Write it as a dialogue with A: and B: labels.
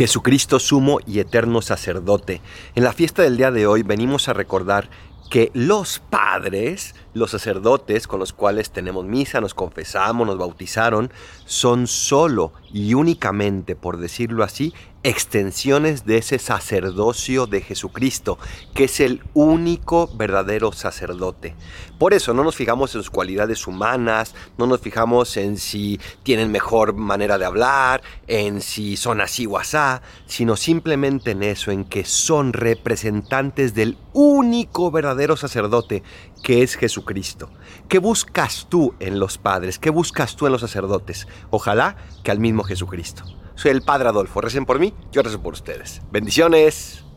A: Jesucristo sumo y eterno sacerdote. En la fiesta del día de hoy venimos a recordar que los padres, los sacerdotes con los cuales tenemos misa, nos confesamos, nos bautizaron, son solo y únicamente, por decirlo así, extensiones de ese sacerdocio de Jesucristo, que es el único verdadero sacerdote. Por eso no nos fijamos en sus cualidades humanas, no nos fijamos en si tienen mejor manera de hablar, en si son así o asá, sino simplemente en eso, en que son representantes del único verdadero sacerdote, que es Jesucristo. ¿Qué buscas tú en los padres? ¿Qué buscas tú en los sacerdotes? Ojalá que al mismo Jesucristo. Soy el Padre Adolfo. Recen por mí, yo rezo por ustedes. Bendiciones.